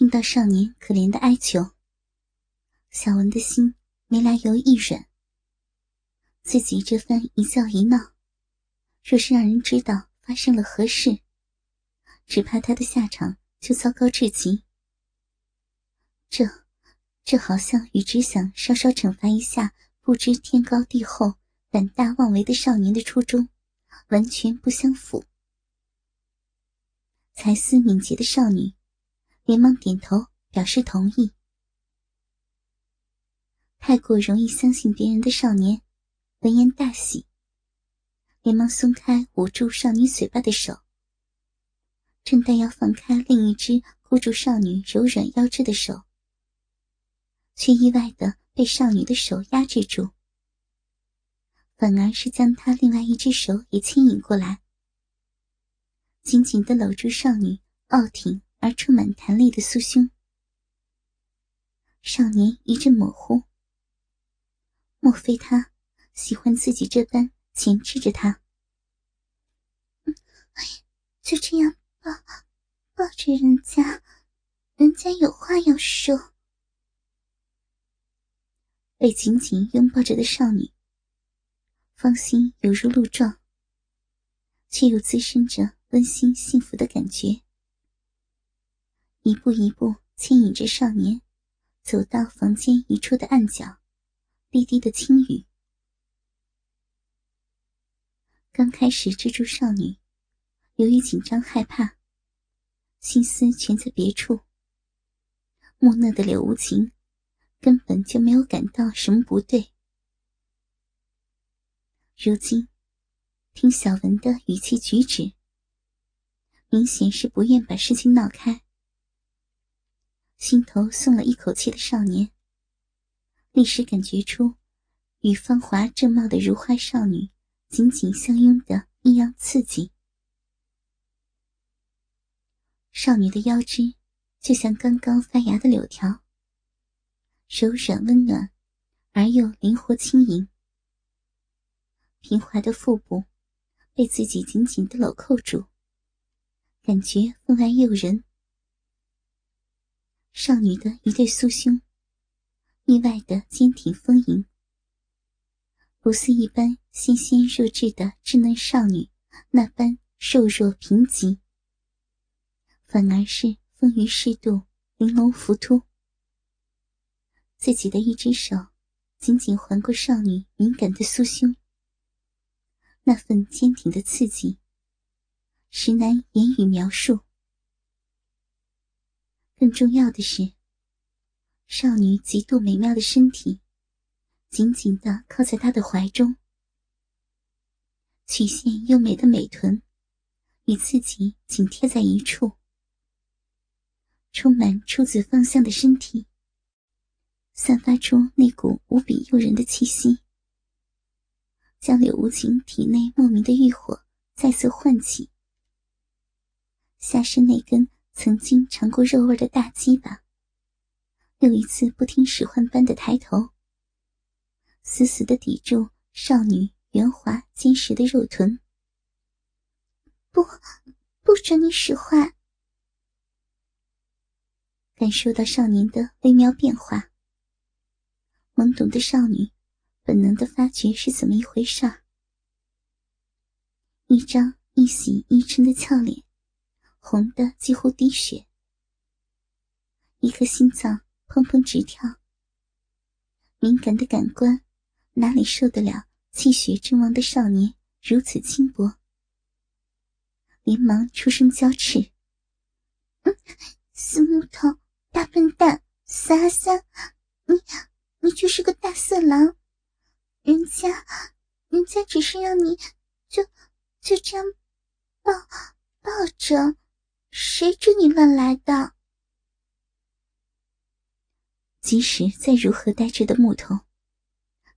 听到少年可怜的哀求，小文的心没来由一软。自己这番一笑一闹，若是让人知道发生了何事，只怕他的下场就糟糕至极。这，这好像与只想稍稍惩罚一下不知天高地厚、胆大妄为的少年的初衷，完全不相符。才思敏捷的少女，连忙点头表示同意。太过容易相信别人的少年。闻言大喜，连忙松开捂住少女嘴巴的手，正待要放开另一只箍住少女柔软腰肢的手，却意外的被少女的手压制住，反而是将她另外一只手也牵引过来，紧紧的搂住少女傲挺而充满弹力的酥胸。少年一阵模糊，莫非他？喜欢自己这般钳制着他，哎，就这样抱抱着人家，人家有话要说。被紧紧拥抱着的少女，芳心犹如鹿撞，却又滋生着温馨幸福的感觉。一步一步牵引着少年，走到房间一处的暗角，低低的轻语。刚开始蜘蛛少女，由于紧张害怕，心思全在别处。木讷的柳无情根本就没有感到什么不对。如今听小文的语气举止，明显是不愿把事情闹开。心头松了一口气的少年，立时感觉出与芳华正茂的如花少女。紧紧相拥的异样刺激，少女的腰肢就像刚刚发芽的柳条，柔软温暖，而又灵活轻盈。平滑的腹部被自己紧紧的搂扣住，感觉分外诱人。少女的一对酥胸，意外的坚挺丰盈。不似一般纤纤弱质的稚嫩少女那般瘦弱贫瘠，反而是丰腴适度、玲珑浮凸。自己的一只手紧紧环过少女敏感的酥胸，那份坚挺的刺激，实难言语描述。更重要的是，少女极度美妙的身体。紧紧的靠在他的怀中，曲线优美的美臀与自己紧贴在一处，充满出自芳香的身体，散发出那股无比诱人的气息，将柳无情体内莫名的欲火再次唤起。下身那根曾经尝过肉味的大鸡巴，又一次不听使唤般的抬头。死死的抵住少女圆滑坚实的肉臀，不，不准你使唤！感受到少年的微妙变化，懵懂的少女本能的发觉是怎么一回事。一张一喜一嗔的俏脸，红的几乎滴血，一颗心脏砰砰直跳，敏感的感官。哪里受得了气血正旺的少年如此轻薄？连忙出声娇斥：“嗯，死木头，大笨蛋，死阿三，你你就是个大色狼！人家，人家只是让你就就这样抱抱着，谁知你乱来的？即使再如何呆滞的木头。”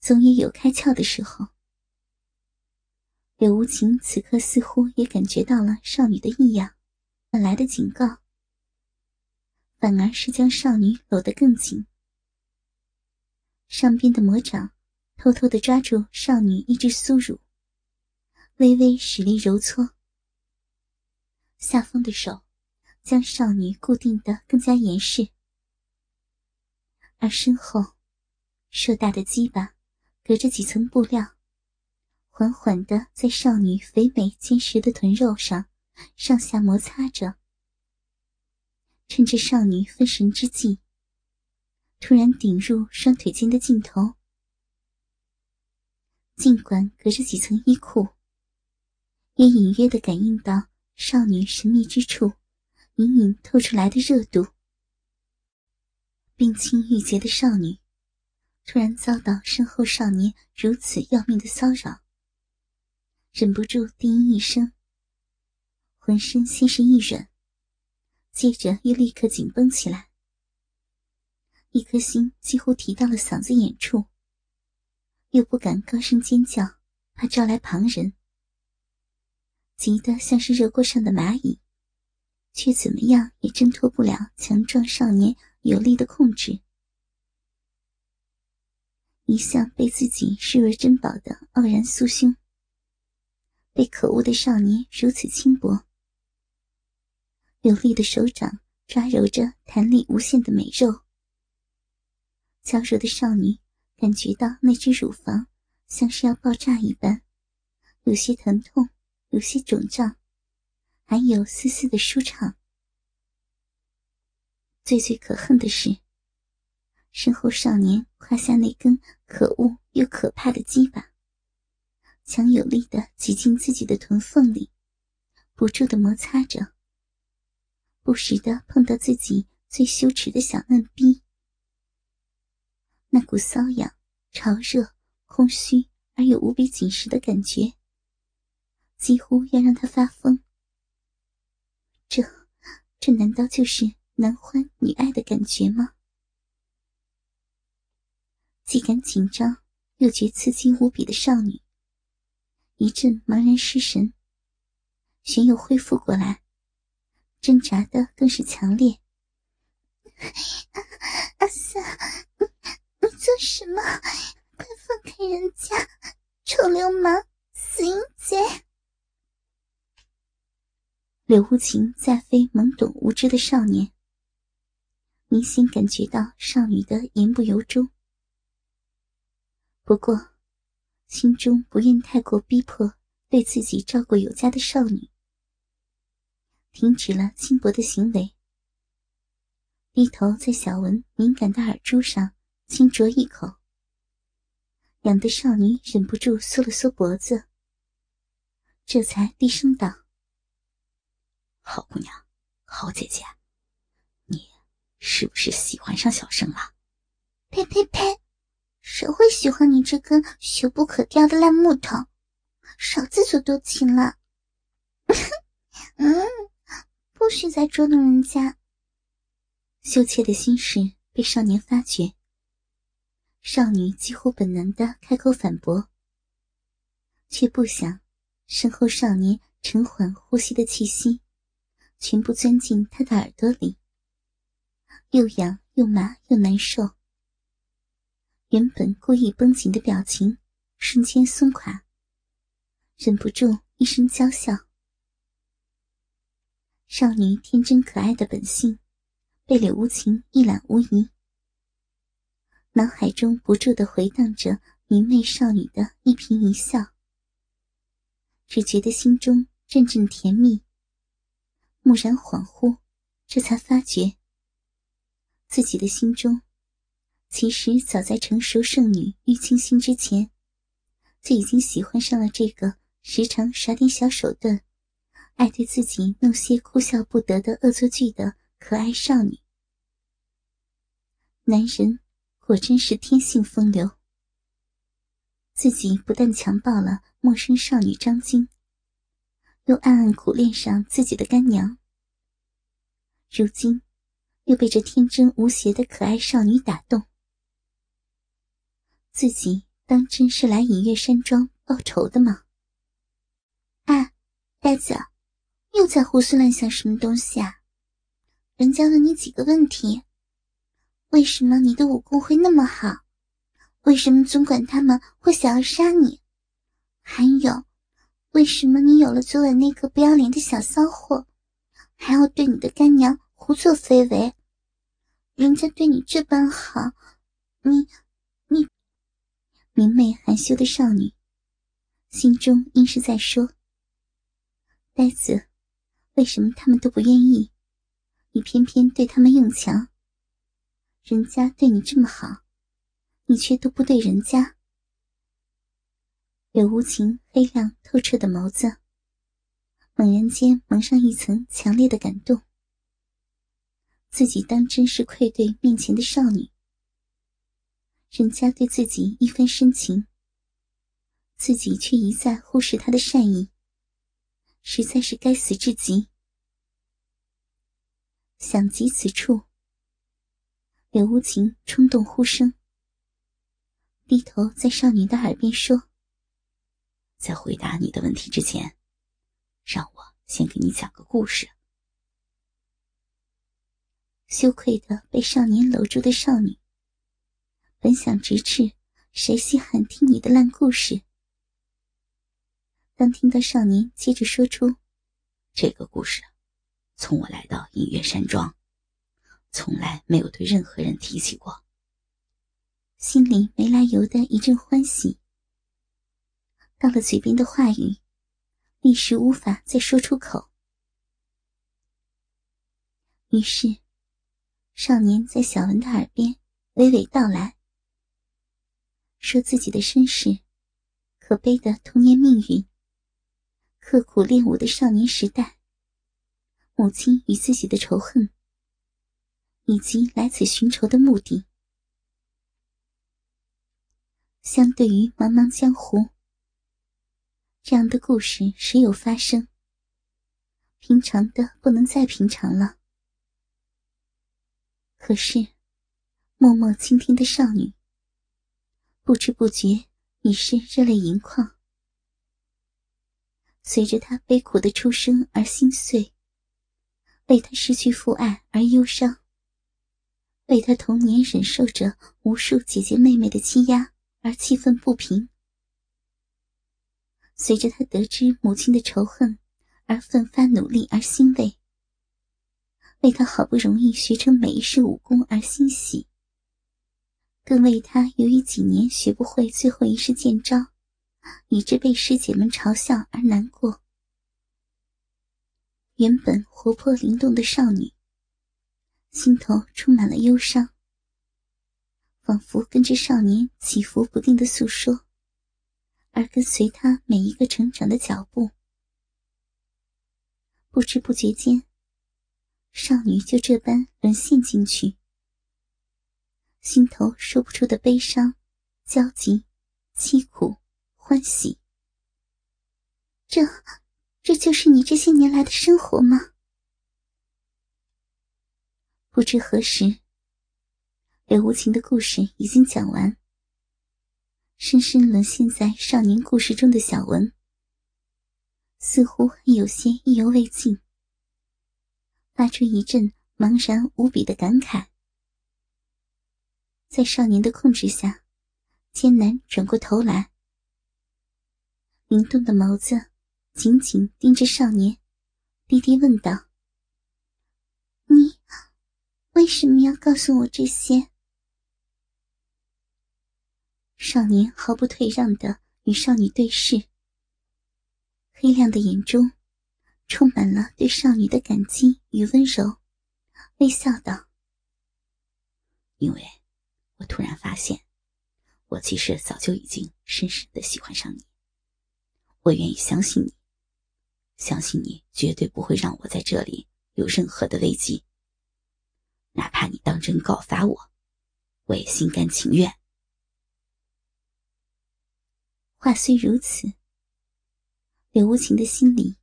总也有开窍的时候。柳无情此刻似乎也感觉到了少女的异样，本来的警告，反而是将少女搂得更紧。上边的魔掌偷偷的抓住少女一只酥乳，微微使力揉搓；下方的手将少女固定得更加严实，而身后硕大的鸡巴隔着几层布料，缓缓地在少女肥美坚实的臀肉上上下摩擦着。趁着少女分神之际，突然顶入双腿间的尽头。尽管隔着几层衣裤，也隐约的感应到少女神秘之处。隐隐透出来的热度，冰清玉洁的少女，突然遭到身后少年如此要命的骚扰，忍不住低吟一声，浑身先是一软，接着又立刻紧绷起来，一颗心几乎提到了嗓子眼处，又不敢高声尖叫，怕招来旁人，急得像是热锅上的蚂蚁。却怎么样也挣脱不了强壮少年有力的控制。一向被自己视为珍宝的傲然酥胸，被可恶的少年如此轻薄。有力的手掌抓揉着弹力无限的美肉，娇柔的少女感觉到那只乳房像是要爆炸一般，有些疼痛，有些肿胀。还有丝丝的舒畅。最最可恨的是，身后少年胯下那根可恶又可怕的鸡巴，强有力的挤进自己的臀缝里，不住的摩擦着，不时的碰到自己最羞耻的小嫩逼。那股瘙痒、潮热、空虚而又无比紧实的感觉，几乎要让他发疯。这，这难道就是男欢女爱的感觉吗？既感紧张又觉刺激无比的少女，一阵茫然失神，旋又恢复过来，挣扎的更是强烈。阿三，你你做什么？快放开人家！臭流氓，死淫贼！柳无情再非懵懂无知的少年，明显感觉到少女的言不由衷。不过，心中不愿太过逼迫对自己照顾有加的少女，停止了轻薄的行为，低头在小文敏感的耳珠上轻啄一口，痒的少女忍不住缩了缩脖子，这才低声道。好姑娘，好姐姐，你是不是喜欢上小生了？呸呸呸！谁会喜欢你这根朽不可雕的烂木头？少自作多情了。嗯，不许再捉弄人家。羞怯的心事被少年发觉，少女几乎本能的开口反驳，却不想身后少年沉缓呼吸的气息。全部钻进他的耳朵里，又痒又麻又难受。原本故意绷紧的表情瞬间松垮，忍不住一声娇笑。少女天真可爱的本性被柳无情一览无遗，脑海中不住的回荡着明媚少女的一颦一笑，只觉得心中阵阵甜蜜。蓦然恍惚，这才发觉，自己的心中，其实早在成熟剩女玉清心之前，就已经喜欢上了这个时常耍点小手段、爱对自己弄些哭笑不得的恶作剧的可爱少女。男人果真是天性风流，自己不但强暴了陌生少女张晶。又暗暗苦恋上自己的干娘，如今又被这天真无邪的可爱少女打动，自己当真是来隐月山庄报仇的吗？哎，呆子，又在胡思乱想什么东西啊？人家问你几个问题：为什么你的武功会那么好？为什么总管他们会想要杀你？还有。为什么你有了昨晚那个不要脸的小骚货，还要对你的干娘胡作非为？人家对你这般好，你你明媚含羞的少女，心中应是在说：呆子，为什么他们都不愿意，你偏偏对他们用强？人家对你这么好，你却都不对人家。柳无情黑亮透彻的眸子，猛然间蒙上一层强烈的感动。自己当真是愧对面前的少女，人家对自己一番深情，自己却一再忽视他的善意，实在是该死至极。想及此处，柳无情冲动呼声，低头在少女的耳边说：“在回答你的问题之前，让我先给你讲个故事。”羞愧的被少年搂住的少女，本想直斥“谁稀罕听你的烂故事”，当听到少年接着说出“这个故事，从我来到隐月山庄，从来没有对任何人提起过”，心里没来由的一阵欢喜。到了嘴边的话语，一时无法再说出口，于是。少年在小文的耳边娓娓道来，说自己的身世，可悲的童年命运，刻苦练武的少年时代，母亲与自己的仇恨，以及来此寻仇的目的。相对于茫茫江湖，这样的故事时有发生，平常的不能再平常了。可是，默默倾听的少女，不知不觉已是热泪盈眶。随着她悲苦的出生而心碎，为她失去父爱而忧伤，为她童年忍受着无数姐姐妹妹的欺压而气愤不平，随着他得知母亲的仇恨而奋发努力而欣慰。为他好不容易学成每一式武功而欣喜，更为他由于几年学不会最后一式剑招，以致被师姐们嘲笑而难过。原本活泼灵动的少女，心头充满了忧伤，仿佛跟着少年起伏不定的诉说，而跟随他每一个成长的脚步，不知不觉间。少女就这般沦陷进去，心头说不出的悲伤、焦急、凄苦、欢喜。这，这就是你这些年来的生活吗？不知何时，刘无情的故事已经讲完。深深沦陷在少年故事中的小文，似乎有些意犹未尽。发出一阵茫然无比的感慨，在少年的控制下，艰难转过头来，灵动的眸子紧紧盯着少年，低低问道：“你为什么要告诉我这些？”少年毫不退让的与少女对视，黑亮的眼中。充满了对少女的感激与温柔，微笑道：“因为，我突然发现，我其实早就已经深深的喜欢上你。我愿意相信你，相信你绝对不会让我在这里有任何的危机。哪怕你当真告发我，我也心甘情愿。”话虽如此，柳无情的心里。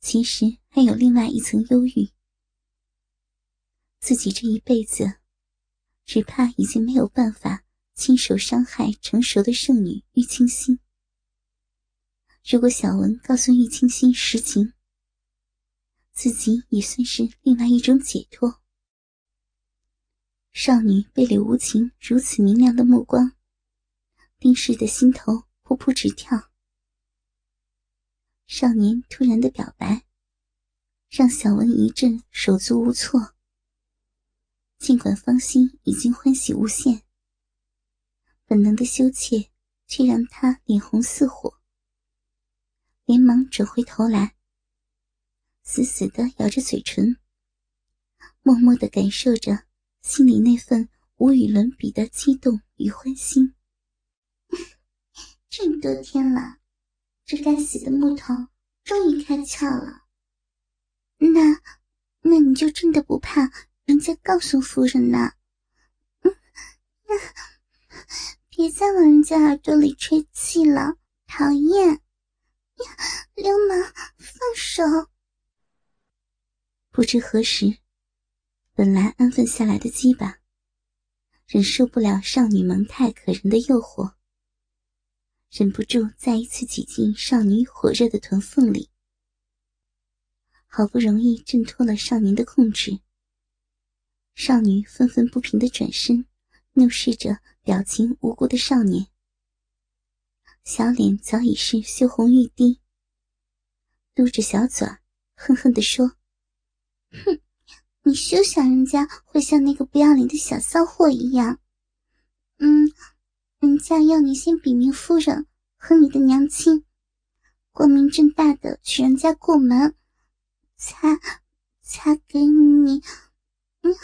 其实还有另外一层忧郁，自己这一辈子，只怕已经没有办法亲手伤害成熟的圣女玉清心。如果小文告诉玉清心实情，自己也算是另外一种解脱。少女被柳无情如此明亮的目光盯视的心头扑扑直跳。少年突然的表白，让小文一阵手足无措。尽管芳心已经欢喜无限，本能的羞怯却让他脸红似火，连忙转回头来，死死的咬着嘴唇，默默的感受着心里那份无与伦比的激动与欢欣。这么多天了，这该死的木头终于开窍了。那，那你就真的不怕人家告诉夫人呢？嗯，那别再往人家耳朵里吹气了，讨厌！呀，流氓，放手！不知何时，本来安分下来的鸡巴，忍受不了少女萌态可人的诱惑，忍不住再一次挤进少女火热的臀缝里。好不容易挣脱了少年的控制，少女愤愤不平的转身，怒视着表情无辜的少年，小脸早已是羞红欲滴，嘟着小嘴，恨恨地说：“哼，你休想人家会像那个不要脸的小骚货一样，嗯，人家要你先禀明夫人和你的娘亲，光明正大的娶人家过门。”才才给你，嗯，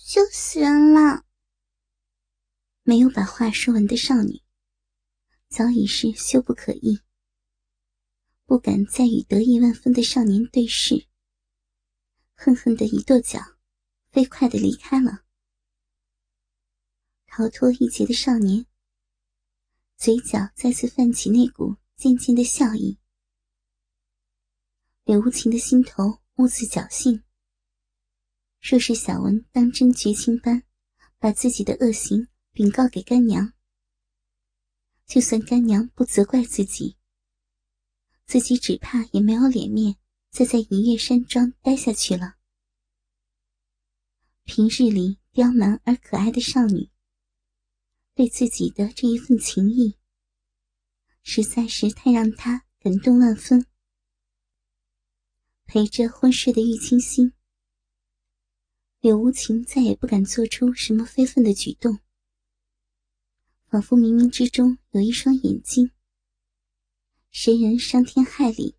羞死人了！没有把话说完的少女，早已是羞不可抑，不敢再与得意万分的少年对视，恨恨的一跺脚，飞快的离开了。逃脱一劫的少年，嘴角再次泛起那股渐渐的笑意。柳无情的心头兀自侥幸。若是小文当真绝情般把自己的恶行禀告给干娘，就算干娘不责怪自己，自己只怕也没有脸面再在银月山庄待下去了。平日里刁蛮而可爱的少女，对自己的这一份情谊，实在是太让他感动万分。陪着昏睡的玉清心，柳无情再也不敢做出什么非分的举动，仿佛冥冥之中有一双眼睛。谁人伤天害理，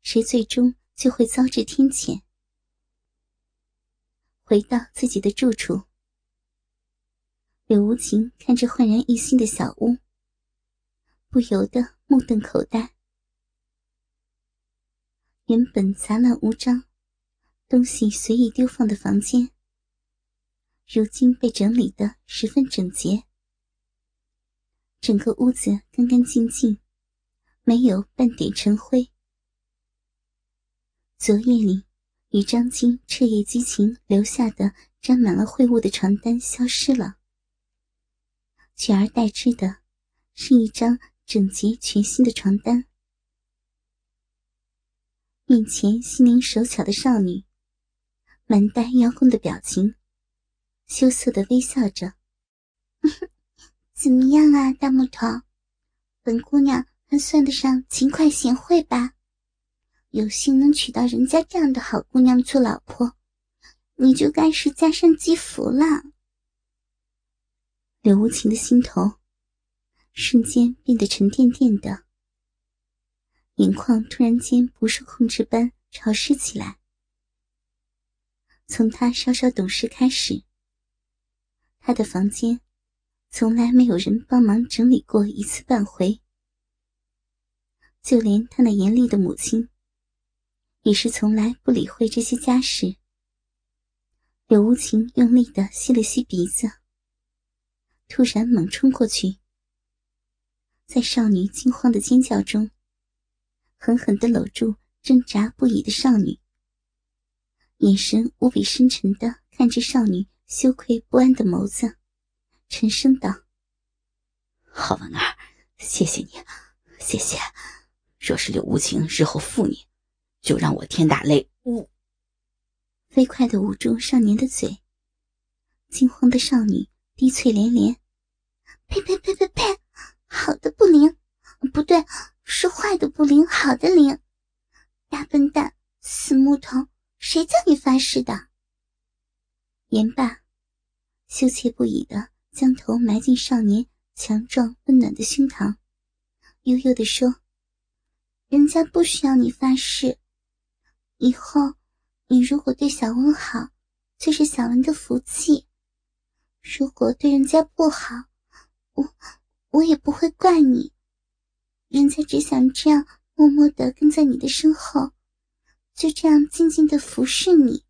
谁最终就会遭致天谴。回到自己的住处，柳无情看着焕然一新的小屋，不由得目瞪口呆。原本杂乱无章、东西随意丢放的房间，如今被整理的十分整洁。整个屋子干干净净，没有半点尘灰。昨夜里与张晶彻夜激情留下的沾满了秽物的床单消失了，取而代之的是一张整洁全新的床单。面前心灵手巧的少女，满带邀功的表情，羞涩的微笑着。怎么样啊，大木头？本姑娘还算得上勤快贤惠吧？有幸能娶到人家这样的好姑娘做老婆，你就该是加身积福了。柳无情的心头瞬间变得沉甸甸的。眼眶突然间不受控制般潮湿起来。从他稍稍懂事开始，他的房间从来没有人帮忙整理过一次半回。就连他那严厉的母亲，也是从来不理会这些家事。柳无情用力的吸了吸鼻子，突然猛冲过去，在少女惊慌的尖叫中。狠狠的搂住挣扎不已的少女，眼神无比深沉的看着少女羞愧不安的眸子，沉声道：“好文儿，谢谢你，谢谢。若是柳无情日后负你，就让我天打雷！”呜，飞快的捂住少年的嘴，惊慌的少女低啐连连：“呸呸呸呸呸！好的不灵，不对。”是坏的不灵，好的灵，大笨蛋，死木头，谁叫你发誓的？言罢，羞怯不已的将头埋进少年强壮温暖的胸膛，悠悠的说：“人家不需要你发誓。以后，你如果对小文好，就是小文的福气；如果对人家不好，我我也不会怪你。人家只想这样默默的跟在你的身后。”就这样静静的服侍你。